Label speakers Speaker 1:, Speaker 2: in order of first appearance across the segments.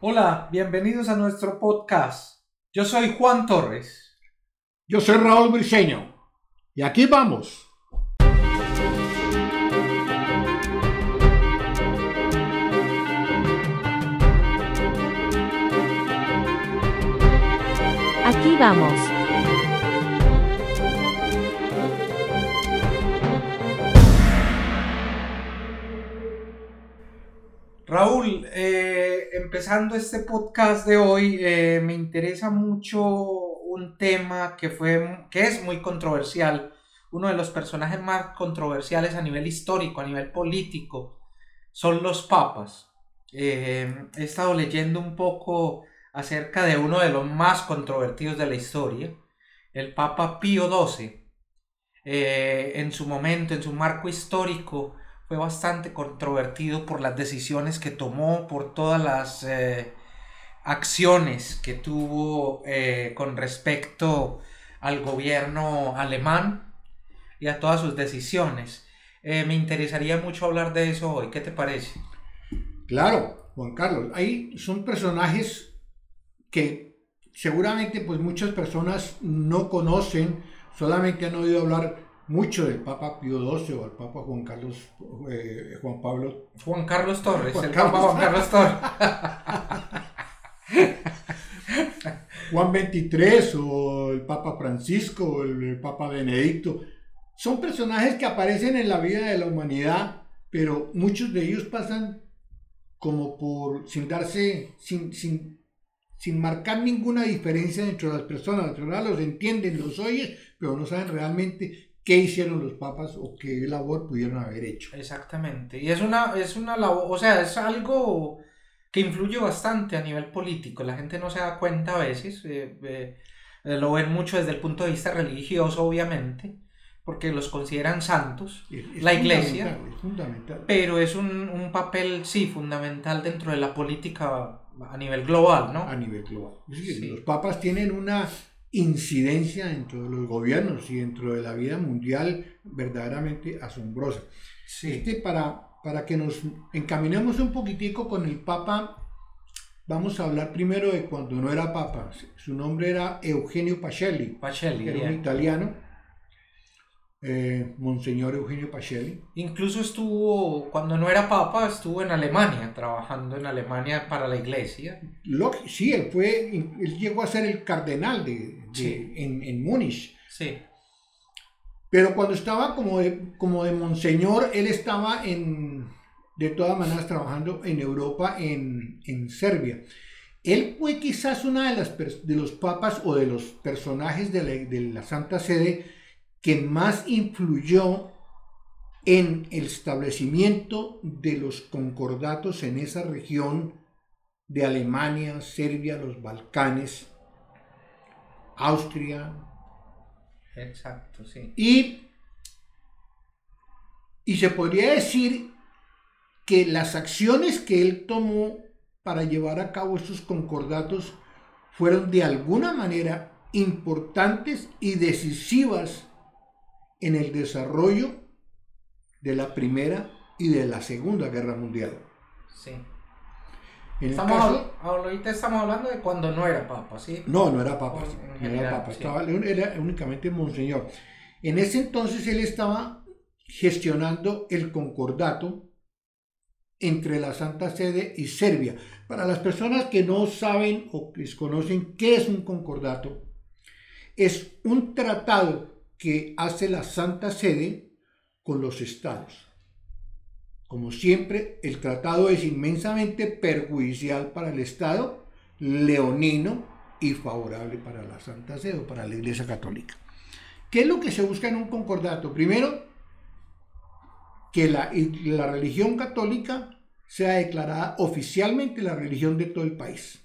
Speaker 1: Hola, bienvenidos a nuestro podcast. Yo soy Juan Torres.
Speaker 2: Yo soy Raúl Briceño. Y aquí vamos.
Speaker 3: Aquí vamos.
Speaker 1: Raúl, eh, empezando este podcast de hoy, eh, me interesa mucho un tema que, fue, que es muy controversial, uno de los personajes más controversiales a nivel histórico, a nivel político, son los papas. Eh, he estado leyendo un poco acerca de uno de los más controvertidos de la historia, el Papa Pío XII. en su momento, en su marco histórico, fue bastante controvertido por las decisiones que tomó, por todas las eh, acciones que tuvo eh, con respecto al gobierno alemán y a todas sus decisiones. Eh, me interesaría mucho hablar de eso hoy. ¿Qué te parece?
Speaker 2: Claro, Juan Carlos. Ahí son personajes que seguramente pues muchas personas no conocen, solamente han oído hablar mucho del Papa Pío XII o el Papa Juan Carlos eh, Juan Pablo
Speaker 1: Juan Carlos Torres, el Papa Juan Carlos Torres.
Speaker 2: Juan XXIII o el Papa Francisco o el Papa Benedicto. Son personajes que aparecen en la vida de la humanidad, pero muchos de ellos pasan como por sin darse, sin, sin, sin marcar ninguna diferencia entre las personas. Las personas los entienden, los oyen, pero no saben realmente qué hicieron los papas o qué labor pudieron haber hecho.
Speaker 1: Exactamente. Y es una, es una labor, o sea, es algo que influye bastante a nivel político. La gente no se da cuenta a veces, eh, eh, lo ven mucho desde el punto de vista religioso, obviamente, porque los consideran santos, la iglesia.
Speaker 2: Es fundamental.
Speaker 1: Pero es un, un, papel, sí, fundamental dentro de la política a nivel global, ¿no?
Speaker 2: A nivel global. Los papas tienen una incidencia dentro de los gobiernos y dentro de la vida mundial verdaderamente asombrosa. Este, para, para que nos encaminemos un poquitico con el Papa, vamos a hablar primero de cuando no era Papa. Su nombre era Eugenio Pacelli,
Speaker 1: Pacelli
Speaker 2: era un italiano eh, Monseñor Eugenio Pacelli.
Speaker 1: Incluso estuvo, cuando no era papa, estuvo en Alemania, trabajando en Alemania para la iglesia.
Speaker 2: Lo, sí, él fue, él llegó a ser el cardenal de, en, en Múnich.
Speaker 1: Sí.
Speaker 2: Pero cuando estaba como de, como de monseñor, él estaba en, de todas maneras trabajando en Europa, en, en Serbia. Él fue quizás una de, las, de los papas o de los personajes de la, de la Santa Sede que más influyó en el establecimiento de los concordatos en esa región de Alemania, Serbia, los Balcanes, Austria.
Speaker 1: Exacto, sí.
Speaker 2: Y, y se podría decir que las acciones que él tomó para llevar a cabo estos concordatos fueron de alguna manera importantes y decisivas en el desarrollo de la Primera y de la Segunda Guerra Mundial.
Speaker 1: Sí. estamos, ahorita estamos hablando de cuando no era papa, ¿sí?
Speaker 2: No, no era papa. no era papa, estaba, era únicamente monseñor. En ese entonces él estaba gestionando el concordato entre la Santa Sede y Serbia. Para las personas que no saben o desconocen qué es un concordato, es un tratado que hace la Santa Sede con los estados. Como siempre, el tratado es inmensamente perjudicial para el Estado leonino y favorable para la Santa Sede o para la Iglesia Católica. ¿Qué es lo que se busca en un concordato? Primero, que la, la religión católica sea declarada oficialmente la religión de todo el país.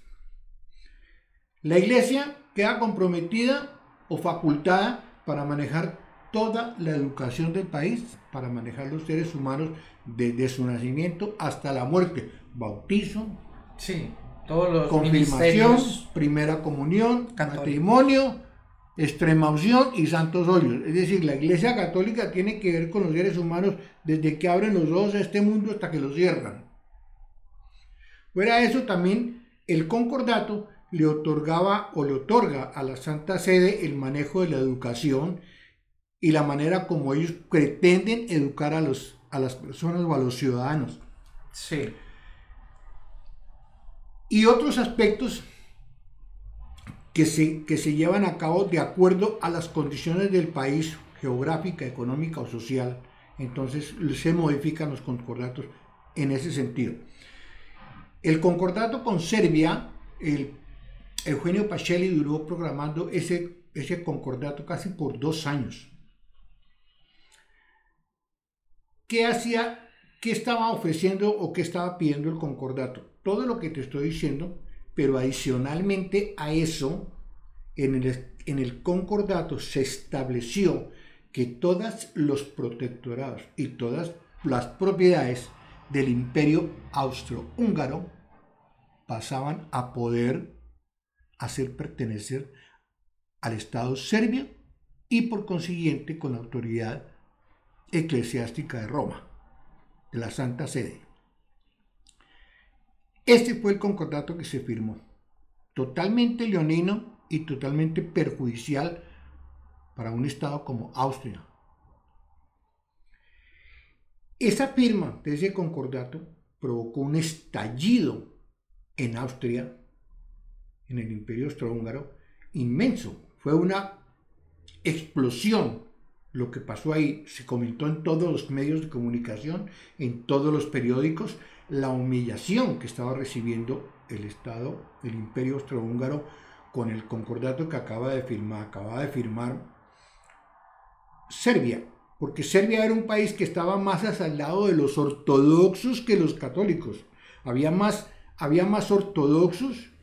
Speaker 2: La Iglesia queda comprometida o facultada para manejar toda la educación del país, para manejar los seres humanos desde su nacimiento hasta la muerte. Bautizo,
Speaker 1: sí, todos los
Speaker 2: confirmación, primera comunión, matrimonio, extrema unción y santos óleos. Es decir, la Iglesia Católica tiene que ver con los seres humanos desde que abren los ojos a este mundo hasta que los cierran. Fuera eso, también El concordato le otorgaba o le otorga a la Santa Sede el manejo de la educación y la manera como ellos pretenden educar a, los, a las personas o a los ciudadanos.
Speaker 1: Sí.
Speaker 2: Y otros aspectos que se, que se llevan a cabo de acuerdo a las condiciones del país, geográfica, económica o social. Entonces se modifican los concordatos en ese sentido. El concordato con Serbia, el Eugenio Pacelli duró programando ese, ese concordato casi por dos años. ¿Qué hacía, qué estaba ofreciendo o qué estaba pidiendo el concordato? Todo lo que te estoy diciendo, pero adicionalmente a eso, en el, en el concordato se estableció que todos los protectorados y todas las propiedades del imperio austrohúngaro pasaban a poder hacer pertenecer al Estado serbio y por consiguiente con la autoridad eclesiástica de Roma, de la Santa Sede. Este fue el concordato que se firmó, totalmente leonino y totalmente perjudicial para un Estado como Austria. Esa firma de ese concordato provocó un estallido en Austria, en el Imperio Austrohúngaro, inmenso. Fue una explosión lo que pasó ahí. Se comentó en todos los medios de comunicación, en todos los periódicos, la humillación que estaba recibiendo el Estado, el Imperio Austrohúngaro, con el concordato que acaba de firmar, acaba de firmar Serbia, porque Serbia era un país que estaba más al lado de los ortodoxos que los católicos. Había más, había más ortodoxos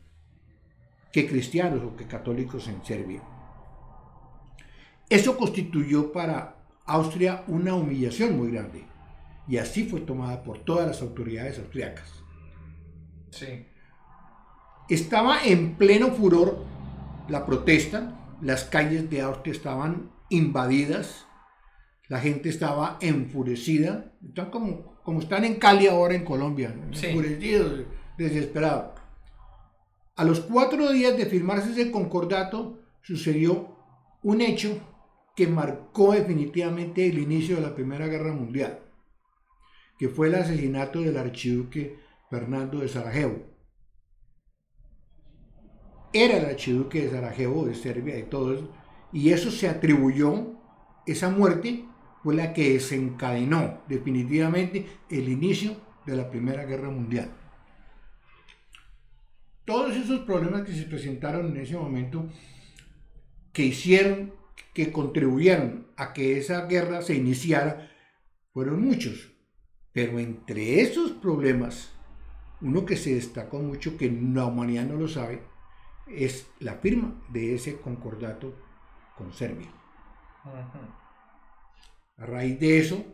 Speaker 2: que cristianos o que católicos en Serbia. Eso constituyó para Austria una humillación muy grande y así fue tomada por todas las autoridades austriacas.
Speaker 1: Sí.
Speaker 2: Estaba en pleno furor la protesta, las calles de Austria estaban invadidas, la gente estaba enfurecida, están como, como están en Cali ahora en Colombia, enfurecidos, desesperados. A los cuatro días de firmarse ese concordato sucedió un hecho que marcó definitivamente el inicio de la Primera Guerra Mundial, que fue el asesinato del archiduque Fernando de Sarajevo. Era el archiduque de Sarajevo, de Serbia y todo eso, y eso se atribuyó, esa muerte fue la que desencadenó definitivamente el inicio de la Primera Guerra Mundial. Todos esos problemas que se presentaron en ese momento, que hicieron que contribuyeron a que esa guerra se iniciara fueron muchos. Pero entre esos problemas, uno que se destacó mucho, que la humanidad no lo sabe, es la firma de ese concordato con Serbia. A raíz de eso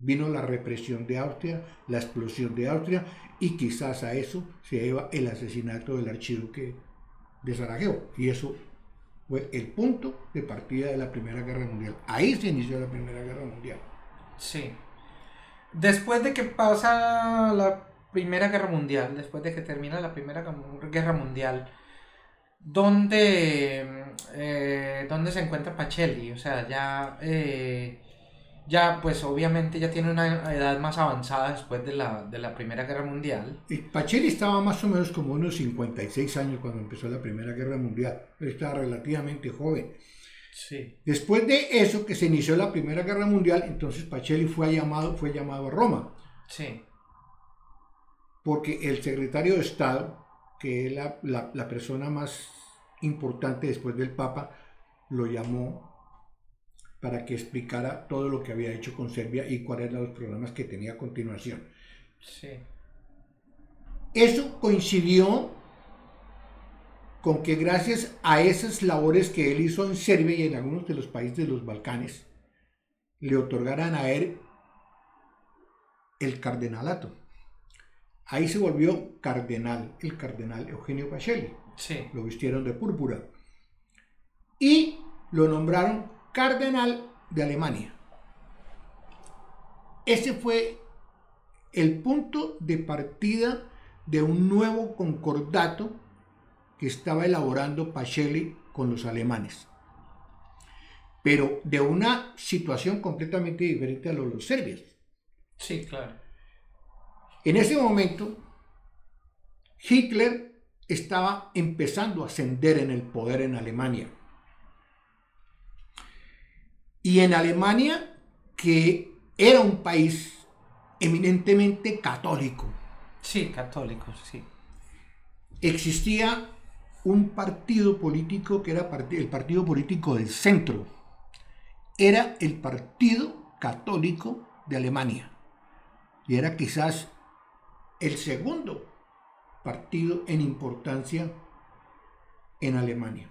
Speaker 2: vino la represión de Austria, la explosión de Austria y quizás a eso se lleva el asesinato del archiduque de Sarajevo. Y eso fue el punto de partida de la Primera Guerra Mundial. Ahí se inició la Primera Guerra Mundial.
Speaker 1: Sí. Después de que pasa la Primera Guerra Mundial, después de que termina la Primera Guerra Mundial, ¿dónde, eh, ¿dónde se encuentra Pacelli? O sea, ya eh, ya pues obviamente ya tiene una edad más avanzada después de la, de la Primera Guerra Mundial.
Speaker 2: Y Pacelli estaba más o menos como unos 56 años cuando empezó la Primera Guerra Mundial, estaba relativamente joven.
Speaker 1: Sí.
Speaker 2: Después de eso que se inició la Primera Guerra Mundial, entonces Pacelli fue llamado, fue llamado a Roma.
Speaker 1: Sí.
Speaker 2: Porque el secretario de Estado, que es la, la, la persona más importante después del Papa, lo llamó para que explicara todo lo que había hecho con Serbia y cuáles eran los problemas que tenía a continuación.
Speaker 1: Sí.
Speaker 2: Eso coincidió con que gracias a esas labores que él hizo en Serbia y en algunos de los países de los Balcanes, le otorgaran a él el cardenalato. Ahí se volvió cardenal, el cardenal Eugenio Pacelli.
Speaker 1: Sí.
Speaker 2: Lo vistieron de púrpura. Y lo nombraron cardenal de Alemania. Ese fue el punto de partida de un nuevo concordato que estaba elaborando Pacelli con los alemanes. Pero de una situación completamente diferente a los, los serbios.
Speaker 1: Sí, claro.
Speaker 2: En ese momento, Hitler estaba empezando a ascender en el poder en Alemania. Y en Alemania, que era un país eminentemente católico.
Speaker 1: Sí, católico, sí.
Speaker 2: Existía un partido político que era el partido político del centro. Era el Partido Católico de Alemania. Y era quizás el segundo partido en importancia en Alemania.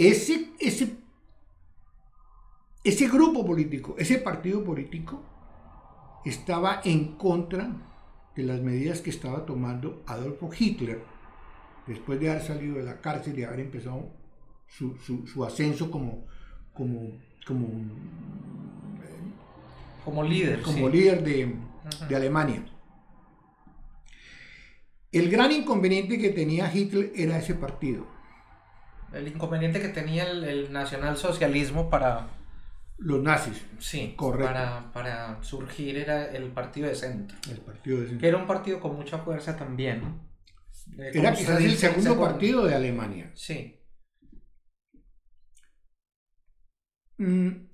Speaker 2: Ese, ese, ese grupo político, ese partido político, estaba en contra de las medidas que estaba tomando Adolfo Hitler después de haber salido de la cárcel y haber empezado su, ascenso como, como, como,
Speaker 1: como líder,
Speaker 2: como líder de, de Alemania. El gran inconveniente que tenía Hitler era ese partido.
Speaker 1: El inconveniente que tenía el, nacionalsocialismo para...
Speaker 2: Los nazis.
Speaker 1: Sí, correcto. Para, surgir era el partido de centro.
Speaker 2: El partido de centro.
Speaker 1: Que era un partido con mucha fuerza también.
Speaker 2: Eh, era quizás el segundo partido de Alemania.
Speaker 1: Sí.
Speaker 2: Mm.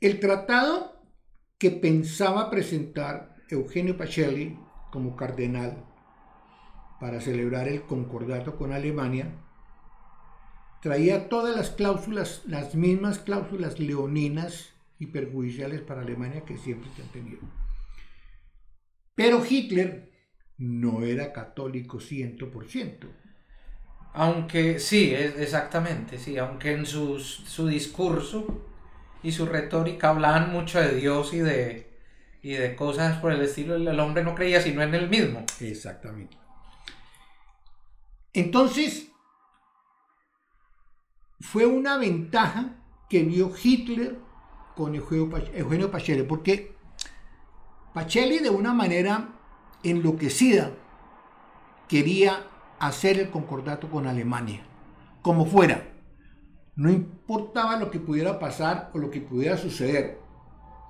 Speaker 2: El tratado que pensaba presentar Eugenio Pacelli como cardenal para celebrar el concordato con Alemania, traía todas las cláusulas, las mismas cláusulas leoninas y perjudiciales para Alemania que siempre se han tenido. Pero Hitler no era católico 100%.
Speaker 1: Aunque sí, exactamente, sí, aunque en su discurso y su retórica hablaban mucho de Dios y de, y de cosas por el estilo, el hombre no creía sino en él mismo.
Speaker 2: Exactamente. Entonces, fue una ventaja que vio Hitler con Eugenio Pacelli, porque Pacelli de una manera enloquecida quería hacer el concordato con Alemania, como fuera. No importaba lo que pudiera pasar o lo que pudiera suceder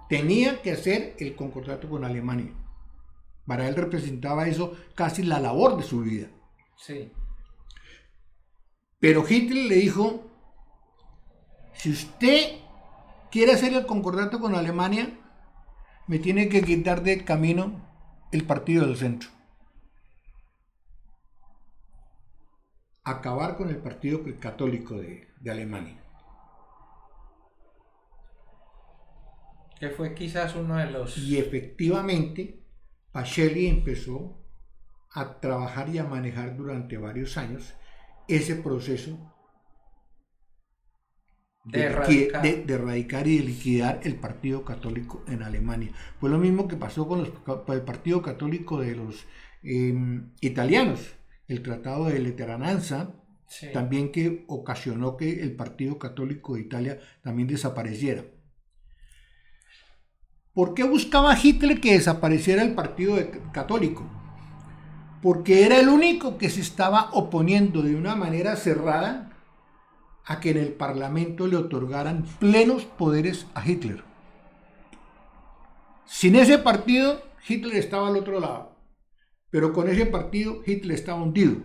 Speaker 2: tenía que hacer el concordato con Alemania. Para él representaba eso casi la labor de su vida.
Speaker 1: Sí.
Speaker 2: Pero Hitler le dijo, si usted quiere hacer el concordato con Alemania, me tiene que quitar del camino el partido del centro. Acabar con el partido católico de, de Alemania.
Speaker 1: Que fue quizás uno de los...
Speaker 2: Y efectivamente, Pacelli empezó a trabajar y a manejar durante varios años ese proceso de, erradicar. y de liquidar el Partido Católico en Alemania. Fue lo mismo que pasó con, el Partido Católico de los em, italianos, el Tratado de Leterananza, también que ocasionó que el Partido Católico de Italia también desapareciera. ¿Por qué buscaba Hitler que desapareciera el partido católico? Porque era el único que se estaba oponiendo de una manera cerrada a que en el Parlamento le otorgaran plenos poderes a Hitler. Sin ese partido, Hitler estaba al otro lado. Pero con ese partido, Hitler estaba hundido.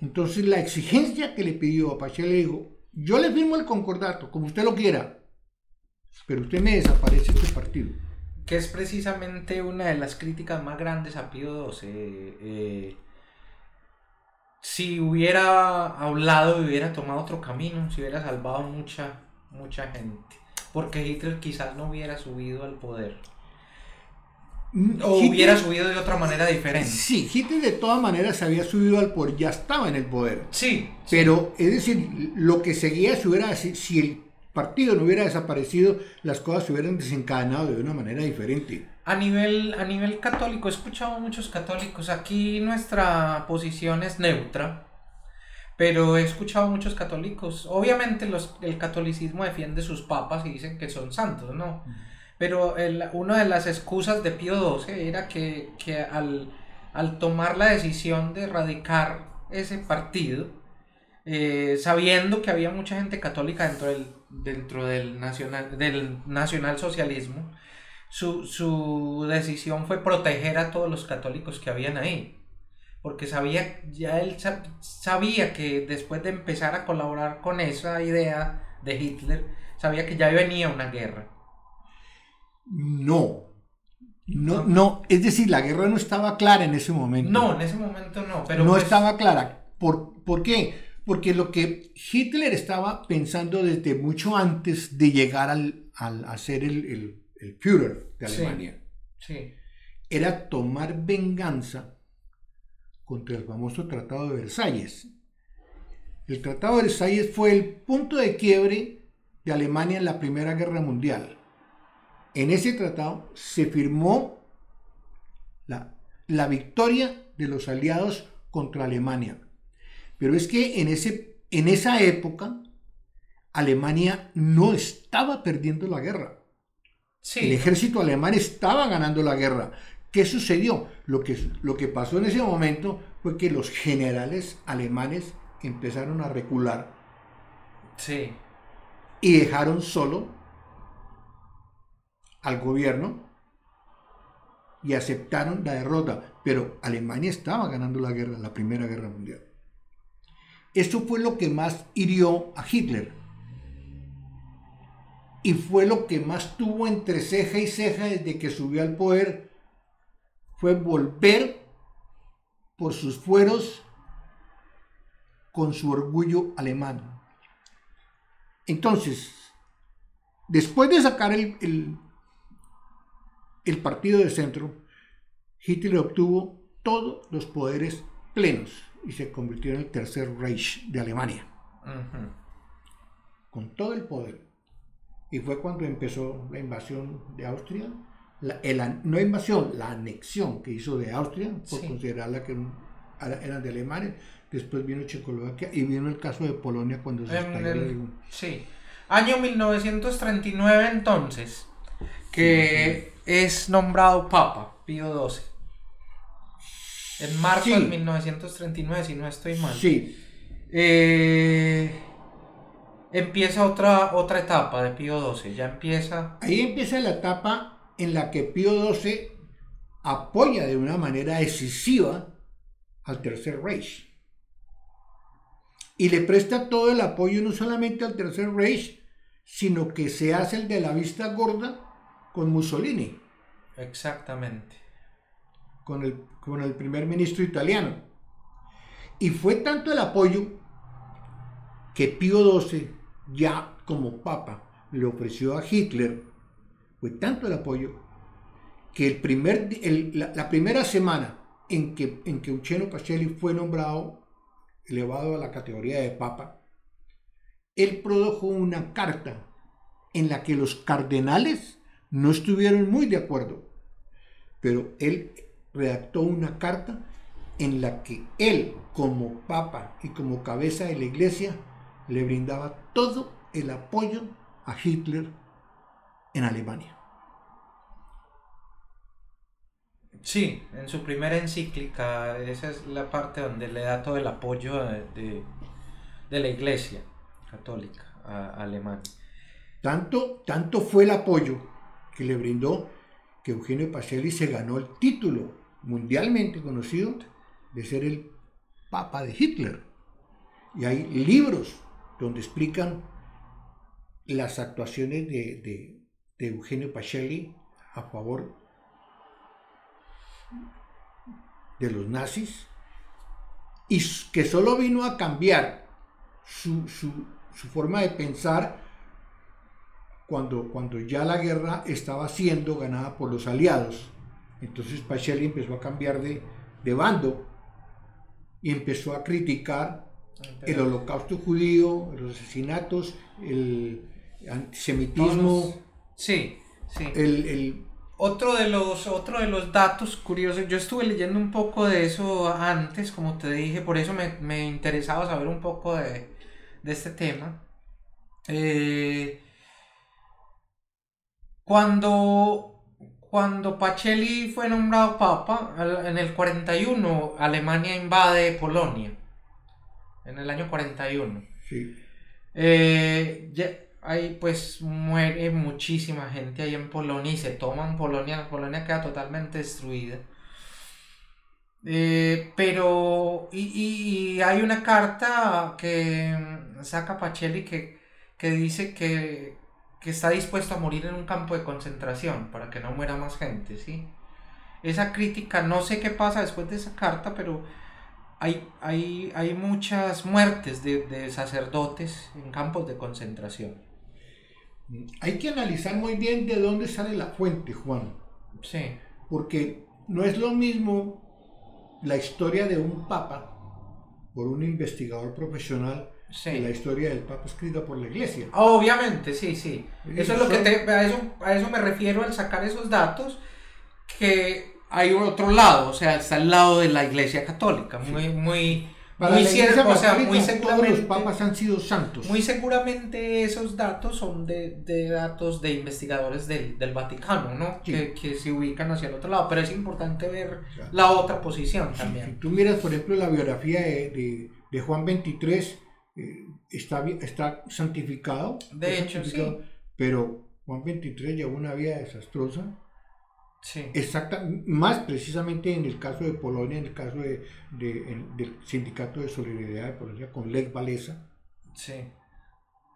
Speaker 2: Entonces la exigencia que le pidió a Pachel le dijo, yo le firmo el concordato, como usted lo quiera, pero usted me desaparece este partido.
Speaker 1: Que es precisamente una de las críticas más grandes a Pío XII. Eh, si hubiera hablado y hubiera tomado otro camino, si hubiera salvado mucha, mucha gente. Porque Hitler quizás no hubiera subido al poder. Mm, o hubiera subido de otra manera diferente.
Speaker 2: Sí, Hitler de todas maneras se había subido al poder, ya estaba en el poder.
Speaker 1: Sí.
Speaker 2: Pero, es decir, lo que seguía si hubiera, si el partido no hubiera desaparecido, las cosas se hubieran desencadenado de una manera diferente.
Speaker 1: A nivel, a nivel católico, he escuchado a muchos católicos, aquí nuestra posición es neutra, pero he escuchado a muchos católicos, obviamente los, el catolicismo defiende sus papas y dicen que son santos, ¿no? Pero una de las excusas de Pío XII era que, al, al, tomar la decisión de erradicar ese partido, eh, sabiendo que había mucha gente católica dentro del, dentro del, nacional, del nacionalsocialismo, su, su decisión fue proteger a todos los católicos que habían ahí porque sabía, ya él sabía que después de empezar a colaborar con esa idea de Hitler, sabía que ya venía una guerra.
Speaker 2: No, no, no, es decir, la guerra no estaba clara en ese momento.
Speaker 1: No, en ese momento no, pero...
Speaker 2: No pues estaba clara. ¿Por, ¿Por qué? Porque lo que Hitler estaba pensando desde mucho antes de llegar al, al a ser el, el, el Führer de Alemania,
Speaker 1: sí.
Speaker 2: era tomar venganza contra el famoso Tratado de Versalles. El Tratado de Versalles fue el punto de quiebre de Alemania en la Primera Guerra Mundial. En ese tratado se firmó la, la victoria de los aliados contra Alemania. Pero es que en, ese, en esa época Alemania no estaba perdiendo la guerra. El ejército alemán estaba ganando la guerra. ¿Qué sucedió? Lo que, lo que pasó en ese momento fue que los generales alemanes empezaron a recular.
Speaker 1: Sí.
Speaker 2: Y dejaron solo al gobierno y aceptaron la derrota. Pero Alemania estaba ganando la guerra, la Primera Guerra Mundial. Esto fue lo que más hirió a Hitler. Y fue lo que más tuvo entre ceja y ceja desde que subió al poder fue volver por sus fueros con su orgullo alemán. Entonces, después de sacar el, el, partido de centro, Hitler obtuvo todos los poderes plenos y se convirtió en el tercer Reich de Alemania. Con todo el poder. Y fue cuando empezó la invasión de Austria la, no invasión, la anexión que hizo de Austria, por considerarla que eran de Alemania, después vino Checoslovaquia y vino el caso de Polonia cuando se
Speaker 1: estalló Sí, año 1939 entonces, que es nombrado Papa Pío XII. En marzo de 1939, si no estoy mal.
Speaker 2: Sí.
Speaker 1: Eh, empieza otra, otra etapa de Pío XII, ya empieza...
Speaker 2: Ahí empieza la etapa en la que Pío XII apoya de una manera decisiva al Tercer Reich. Y le presta todo el apoyo no solamente al Tercer Reich, sino que se hace el de la vista gorda con Mussolini.
Speaker 1: Exactamente.
Speaker 2: Con el, con el primer ministro italiano. Y fue tanto el apoyo que Pío XII, ya como papa, le ofreció a Hitler fue tanto el apoyo que el primer, la, primera semana en que, en que Ucheno Pacelli fue nombrado, elevado a la categoría de papa, él produjo una carta en la que los cardenales no estuvieron muy de acuerdo, pero él redactó una carta en la que él, como papa y como cabeza de la iglesia, le brindaba todo el apoyo a Hitler en Alemania.
Speaker 1: Sí, en su primera encíclica, esa es la parte donde le da todo el apoyo de, la Iglesia católica a, Alemania.
Speaker 2: Tanto, tanto fue el apoyo que le brindó que Eugenio Pacelli se ganó el título mundialmente conocido de ser el Papa de Hitler. Y hay libros donde explican las actuaciones de, Eugenio Pacelli a favor de los nazis y que solo vino a cambiar su, forma de pensar cuando, cuando ya la guerra estaba siendo ganada por los aliados. Entonces Pacelli empezó a cambiar de, de bando y empezó a criticar el holocausto judío, los asesinatos, el antisemitismo,
Speaker 1: sí, sí.
Speaker 2: El,
Speaker 1: otro de, los, otro de los datos curiosos, yo estuve leyendo un poco de eso antes, como te dije, por eso me, me interesaba saber un poco de, este tema. Eh, Cuando, cuando Pacelli fue nombrado papa, en el 41 Alemania invade Polonia. En el año 41. Sí. Eh, ahí pues muere muchísima gente ahí en Polonia y se toman Polonia. Polonia queda totalmente destruida. Eh, pero, y, hay una carta que saca Pacelli que, que dice que, está dispuesto a morir en un campo de concentración para que no muera más gente, ¿sí? Esa crítica, no sé qué pasa después de esa carta, pero hay, hay, hay muchas muertes de, de sacerdotes en campos de concentración.
Speaker 2: Hay que analizar muy bien de dónde sale la fuente, Juan. Sí. Porque no es lo mismo la historia de un papa por un investigador profesional sí. la historia del papa escrita por la iglesia.
Speaker 1: Obviamente, sí, sí. Eso es lo que te, a, eso, a eso me refiero al sacar esos datos, que hay otro lado, o sea, está el lado de la iglesia católica, muy, muy muy cierto, o sea, muy seguramente.
Speaker 2: los papas han sido santos.
Speaker 1: Muy seguramente esos datos son de, de datos de investigadores del, del Vaticano, ¿no? Que, que, se ubican hacia el otro lado. Pero es importante ver la otra posición también.
Speaker 2: Si tú miras, por ejemplo, la biografía de, de, Juan 23, eh, está, está santificado.
Speaker 1: De hecho, sí.
Speaker 2: Pero Juan 23 llevó una vida desastrosa Sí. Exacta, más precisamente en el caso de Polonia, en el caso de, del Sindicato de Solidaridad de Polonia con Lech Walesa. Sí.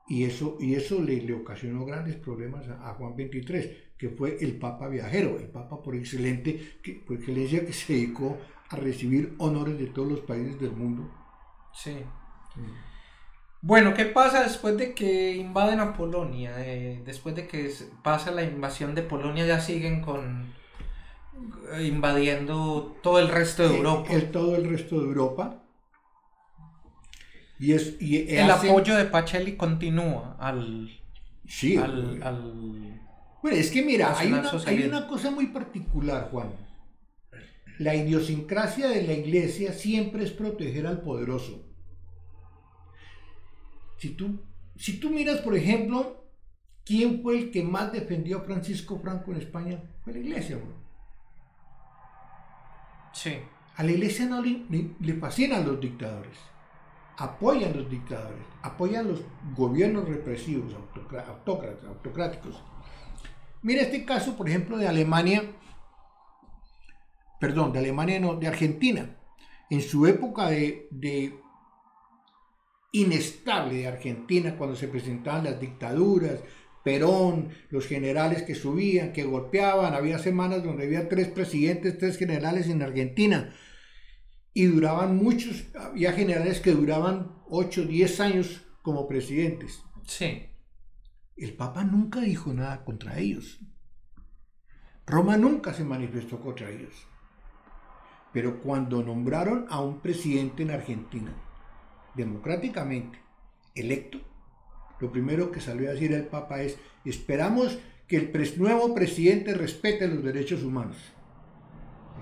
Speaker 2: Y eso, y eso le, le ocasionó grandes problemas a, Juan XXIII, que fue el Papa viajero, el Papa por excelente, que, por excelencia que se dedicó a recibir honores de todos los países del mundo.
Speaker 1: Sí. Bueno, ¿qué pasa después de que invaden a Polonia? Eh, después de que pasa la invasión de Polonia, ya siguen con eh, invadiendo todo el resto de Europa.
Speaker 2: El, todo el resto de Europa. Y es,
Speaker 1: el apoyo de Pacelli continúa al.
Speaker 2: Sí. Al, bueno, es que mira, hay una, hay una cosa muy particular, Juan. La idiosincrasia de la iglesia siempre es proteger al poderoso. Si tú, si tú miras, por ejemplo, quién fue el que más defendió a Francisco Franco en España, fue la iglesia. Sí. A la iglesia no le, le, fascinan los dictadores, apoyan los dictadores, apoyan los gobiernos represivos, autócratas, autocráticos. Mira este caso, por ejemplo, de Alemania, perdón, de Alemania no, de Argentina. En su época de inestable de Argentina cuando se presentaban las dictaduras, Perón, los generales que subían, que golpeaban, había semanas donde había tres presidentes, tres generales en Argentina y duraban muchos, había generales que duraban 8, 10 años como presidentes. Sí. El Papa nunca dijo nada contra ellos. Roma nunca se manifestó contra ellos. Pero cuando nombraron a un presidente en Argentina, democráticamente electo, lo primero que salió a decir el Papa es, esperamos que el nuevo presidente respete los derechos humanos.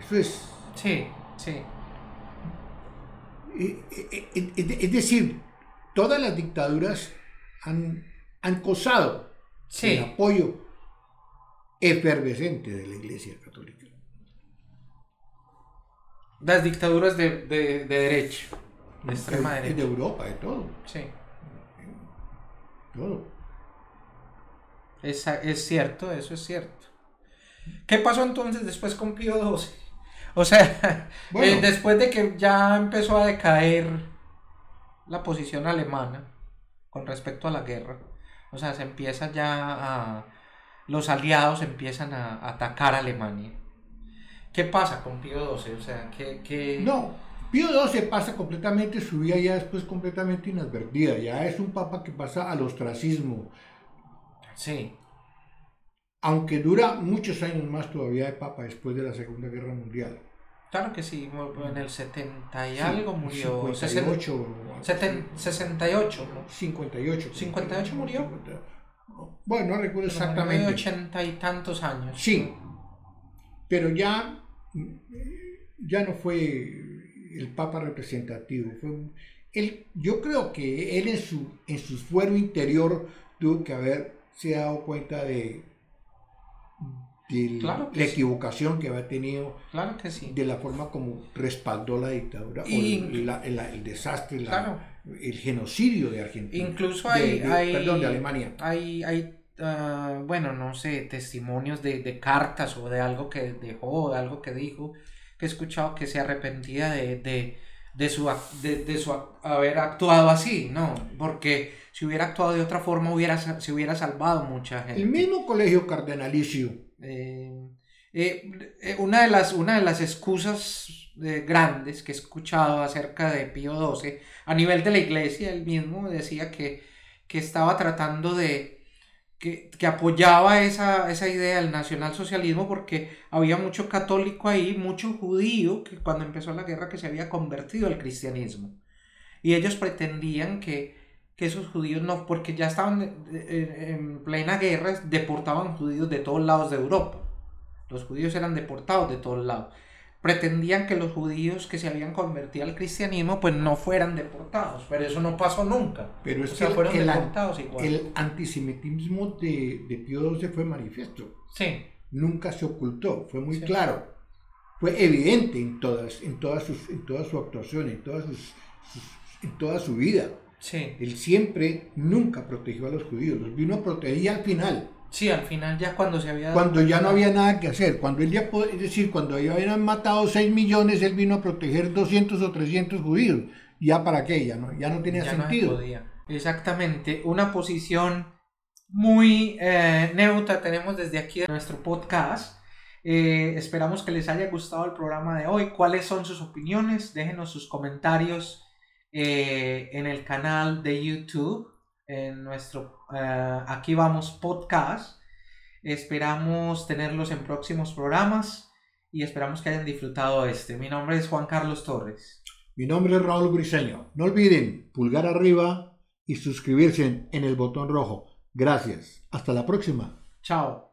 Speaker 2: Eso es...
Speaker 1: Sí, sí.
Speaker 2: Eh, eh, eh, es decir, todas las dictaduras han, han cosado el apoyo efervescente de la Iglesia Católica.
Speaker 1: Las dictaduras de, de derecho. De extrema
Speaker 2: derecha. De Europa, de todo.
Speaker 1: Sí. Todo. Es, es cierto, eso es cierto. ¿Qué pasó entonces después con Pío XII? O sea, eh, después de que ya empezó a decaer la posición alemana con respecto a la guerra, o sea, se empieza ya a... Los aliados empiezan a atacar a Alemania. ¿Qué pasa con Pío XII? O sea, ¿qué,
Speaker 2: No, Pío XII pasa completamente su vida ya después completamente inadvertida, ya es un papa que pasa al ostracismo. Sí. Aunque dura muchos años más todavía de papa después de la Segunda Guerra Mundial.
Speaker 1: Claro que sí, en el 70 y algo murió.
Speaker 2: 58.
Speaker 1: 68.
Speaker 2: 58.
Speaker 1: 58 murió.
Speaker 2: Bueno, no recuerdo exactamente. De
Speaker 1: 80 y tantos años.
Speaker 2: Sí. Pero ya, ya no fue el Papa representativo. Fue, él, yo creo que él en su, en su fuero interior tuvo que haberse dado cuenta de, la equivocación que había tenido,
Speaker 1: claro que sí.
Speaker 2: de la forma como respaldó la dictadura, y, o el desastre, el genocidio de Argentina.
Speaker 1: Incluso hay,
Speaker 2: perdón, de Alemania.
Speaker 1: Hay, hay ah, bueno, no sé, testimonios de, de, cartas o de algo que dejó, de algo que dijo, que he escuchado que se arrepentía de, de, de su, de, su haber actuado así, ¿no? Porque si hubiera actuado de otra forma hubiera, se hubiera salvado mucha gente.
Speaker 2: El mismo colegio cardenalicio.
Speaker 1: Eh, eh, eh, una, de las, una de las excusas grandes que he escuchado acerca de Pío XII, a nivel de la iglesia, él mismo decía que, que estaba tratando de, que, que, apoyaba esa, esa idea del nacionalsocialismo porque había mucho católico ahí, mucho judío, que cuando empezó la guerra que se había convertido al cristianismo. Y ellos pretendían que, que esos judíos no, porque ya estaban en plena guerra, deportaban judíos de todos lados de Europa. Los judíos eran deportados de todos lados pretendían que los judíos que se habían convertido al cristianismo pues no fueran deportados, pero eso no pasó nunca.
Speaker 2: Pero es que fueron el, deportados igual. El antisemitismo de, de Pío XII fue manifiesto.
Speaker 1: Sí.
Speaker 2: Nunca se ocultó, fue muy claro. Fue evidente en todas, en todas sus, en toda su actuación, en todas en toda su vida.
Speaker 1: Sí.
Speaker 2: Él siempre, nunca protegió a los judíos, los vino a proteger al final.
Speaker 1: Sí, al final ya cuando se había...
Speaker 2: Cuando ya no había nada que hacer, cuando él ya, es decir, cuando ya habían matado 6 millones, él vino a proteger 200 o 300 judíos. ¿Ya para qué? Ya no, ya no tenía sentido.
Speaker 1: Exactamente, una posición muy eh, neutra tenemos desde aquí en nuestro podcast. Eh, esperamos que les haya gustado el programa de hoy. ¿Cuáles son sus opiniones? Déjenos sus comentarios eh, en el canal de YouTube en nuestro eh, Aquí Vamos podcast. Esperamos tenerlos en próximos programas y esperamos que hayan disfrutado este. Mi nombre es Juan Carlos Torres.
Speaker 2: Mi nombre es Raúl Briseño. No olviden pulgar arriba y suscribirse en el botón rojo. Gracias. Hasta la próxima.
Speaker 1: Chao.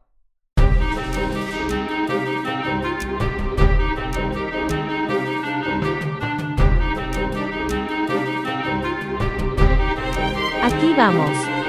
Speaker 3: Aquí vamos.